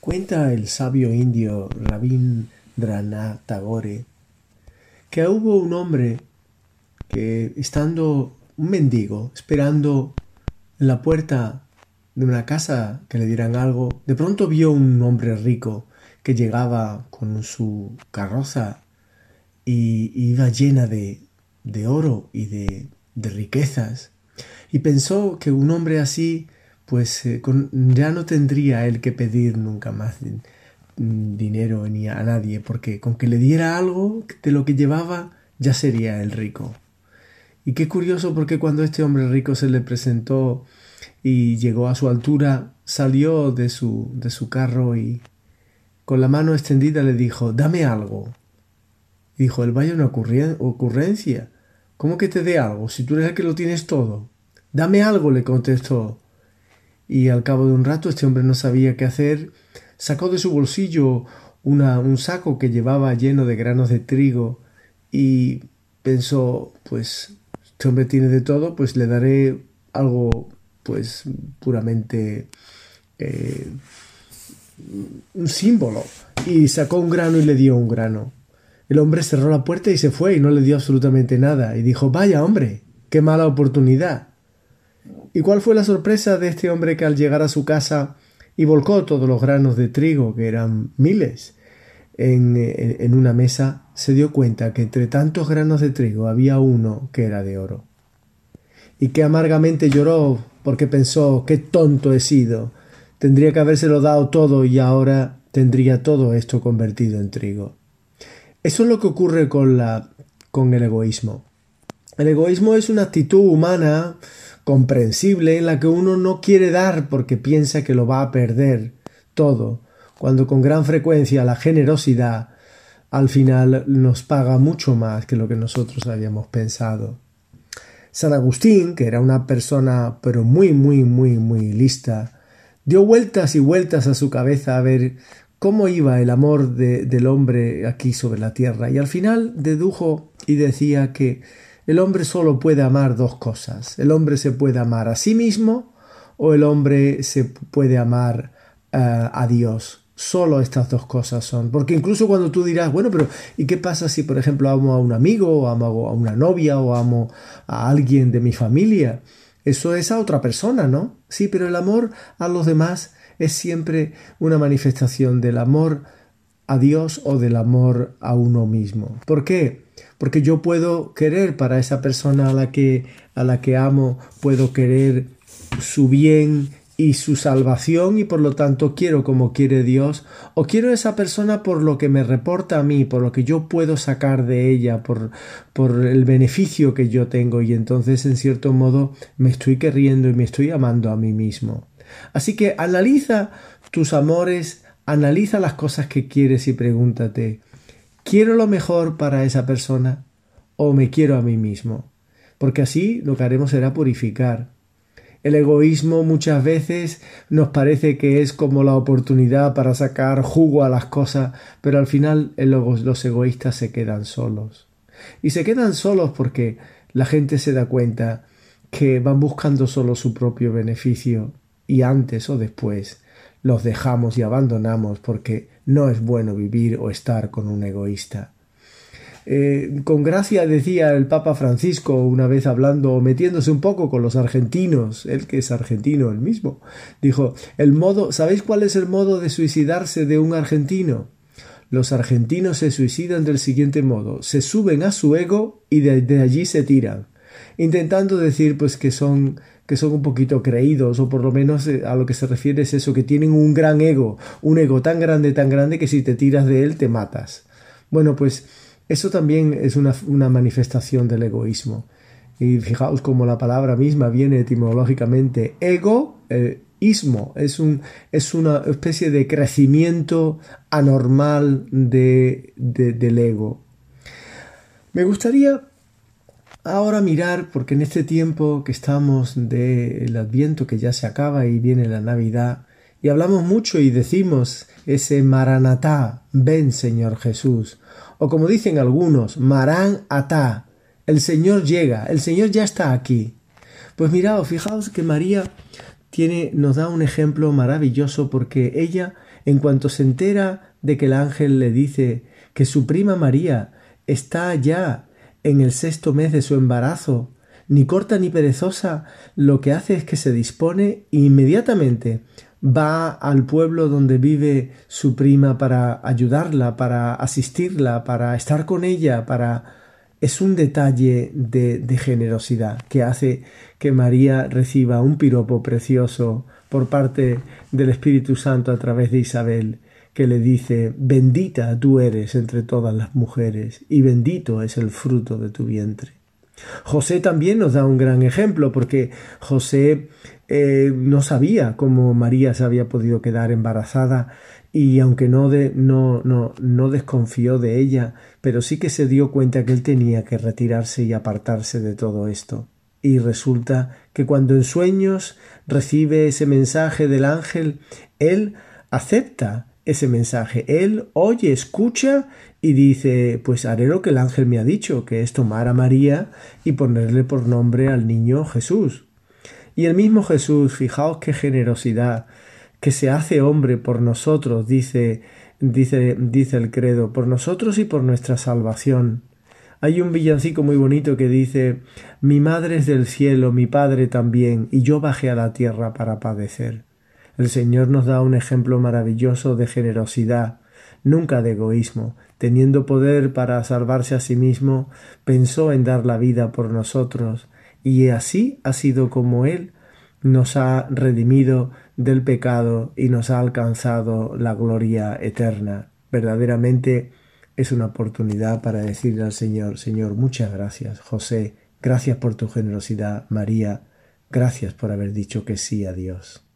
Cuenta el sabio indio Rabindranath Tagore que hubo un hombre que estando un mendigo esperando en la puerta de una casa que le dieran algo, de pronto vio un hombre rico que llegaba con su carroza y iba llena de, oro y de, riquezas. Y pensó que un hombre así, pues eh, ya no tendría él que pedir nunca más dinero ni a nadie, porque con que le diera algo de lo que llevaba, ya sería el rico. Y qué curioso porque cuando este hombre rico se le presentó y llegó a su altura, salió de su, de su carro y con la mano extendida le dijo, dame algo. Dijo, el vaya una ocurrencia. ¿Cómo que te dé algo si tú eres el que lo tienes todo? Dame algo, le contestó. Y al cabo de un rato este hombre no sabía qué hacer. Sacó de su bolsillo una, un saco que llevaba lleno de granos de trigo y pensó, pues este hombre tiene de todo, pues le daré algo pues puramente eh, un símbolo. Y sacó un grano y le dio un grano. El hombre cerró la puerta y se fue y no le dio absolutamente nada. Y dijo, vaya hombre, qué mala oportunidad. ¿Y cuál fue la sorpresa de este hombre que al llegar a su casa y volcó todos los granos de trigo, que eran miles, en, en, una mesa, se dio cuenta que entre tantos granos de trigo había uno que era de oro. Y que amargamente lloró porque pensó, qué tonto he sido. Tendría que habérselo dado todo y ahora tendría todo esto convertido en trigo. Eso es lo que ocurre con, la, con el egoísmo. El egoísmo es una actitud humana comprensible en la que uno no quiere dar porque piensa que lo va a perder todo, cuando con gran frecuencia la generosidad al final nos paga mucho más que lo que nosotros habíamos pensado. San Agustín, que era una persona pero muy, muy, muy, muy lista, dio vueltas y vueltas a su cabeza a ver cómo iba el amor de, del hombre aquí sobre la tierra y al final dedujo y decía que el hombre solo puede amar dos cosas. El hombre se puede amar a sí mismo o el hombre se puede amar uh, a Dios. Solo estas dos cosas son. Porque incluso cuando tú dirás, bueno, pero ¿y qué pasa si, por ejemplo, amo a un amigo o amo a una novia o amo a alguien de mi familia? Eso es a otra persona, ¿no? Sí, pero el amor a los demás es siempre una manifestación del amor a Dios o del amor a uno mismo. ¿Por qué? Porque yo puedo querer para esa persona a la que a la que amo, puedo querer su bien y su salvación y por lo tanto quiero como quiere Dios o quiero esa persona por lo que me reporta a mí, por lo que yo puedo sacar de ella, por, por el beneficio que yo tengo y entonces en cierto modo me estoy queriendo y me estoy amando a mí mismo. Así que analiza tus amores, analiza las cosas que quieres y pregúntate, ¿quiero lo mejor para esa persona o me quiero a mí mismo? Porque así lo que haremos será purificar. El egoísmo muchas veces nos parece que es como la oportunidad para sacar jugo a las cosas, pero al final los egoístas se quedan solos. Y se quedan solos porque la gente se da cuenta que van buscando solo su propio beneficio y antes o después los dejamos y abandonamos porque no es bueno vivir o estar con un egoísta. Eh, con gracia decía el Papa Francisco una vez hablando, metiéndose un poco con los argentinos, él que es argentino él mismo, dijo, el modo, ¿sabéis cuál es el modo de suicidarse de un argentino? Los argentinos se suicidan del siguiente modo, se suben a su ego y de allí se tiran, intentando decir pues que son que son un poquito creídos, o por lo menos eh, a lo que se refiere es eso, que tienen un gran ego, un ego tan grande, tan grande que si te tiras de él te matas. Bueno, pues eso también es una, manifestación del egoísmo. Y fijaos cómo la palabra misma viene etimológicamente ego, eh, ismo, es, un, es una especie de crecimiento anormal de, del ego. Me gustaría ahora mirar, porque en este tiempo que estamos del Adviento que ya se acaba y viene la Navidad, y hablamos mucho y decimos ese Maranatá, ven Señor Jesús, o como dicen algunos, Marán Atá, el Señor llega, el Señor ya está aquí. Pues mirad, fijaos que María tiene, nos da un ejemplo maravilloso porque ella en cuanto se entera de que el ángel le dice que su prima María está ya en el sexto mes de su embarazo, ni corta ni perezosa, lo que hace es que se dispone e inmediatamente. Va al pueblo donde vive su prima para ayudarla, para asistirla, para estar con ella, para... Es un detalle de, de generosidad que hace que María reciba un piropo precioso por parte del Espíritu Santo a través de Isabel, que le dice, bendita tú eres entre todas las mujeres, y bendito es el fruto de tu vientre. José también nos da un gran ejemplo, porque José eh, no sabía cómo María se había podido quedar embarazada y aunque no, no, no, no desconfió de ella, pero sí que se dio cuenta que él tenía que retirarse y apartarse de todo esto. Y resulta que cuando en sueños recibe ese mensaje del ángel, él acepta ese mensaje. Él oye, escucha y dice, pues haré lo que el ángel me ha dicho, que es tomar a María y ponerle por nombre al niño Jesús. Y el mismo Jesús, fijaos qué generosidad, que se hace hombre por nosotros, dice, dice, dice el credo, por nosotros y por nuestra salvación. Hay un villancico muy bonito que dice Mi madre es del cielo, mi padre también, y yo bajé a la tierra para padecer. El Señor nos da un ejemplo maravilloso de generosidad, nunca de egoísmo. Teniendo poder para salvarse a sí mismo, pensó en dar la vida por nosotros, y así ha sido como Él nos ha redimido del pecado y nos ha alcanzado la gloria eterna. Verdaderamente es una oportunidad para decirle al Señor, Señor, muchas gracias, José, gracias por tu generosidad, María, gracias por haber dicho que sí a Dios.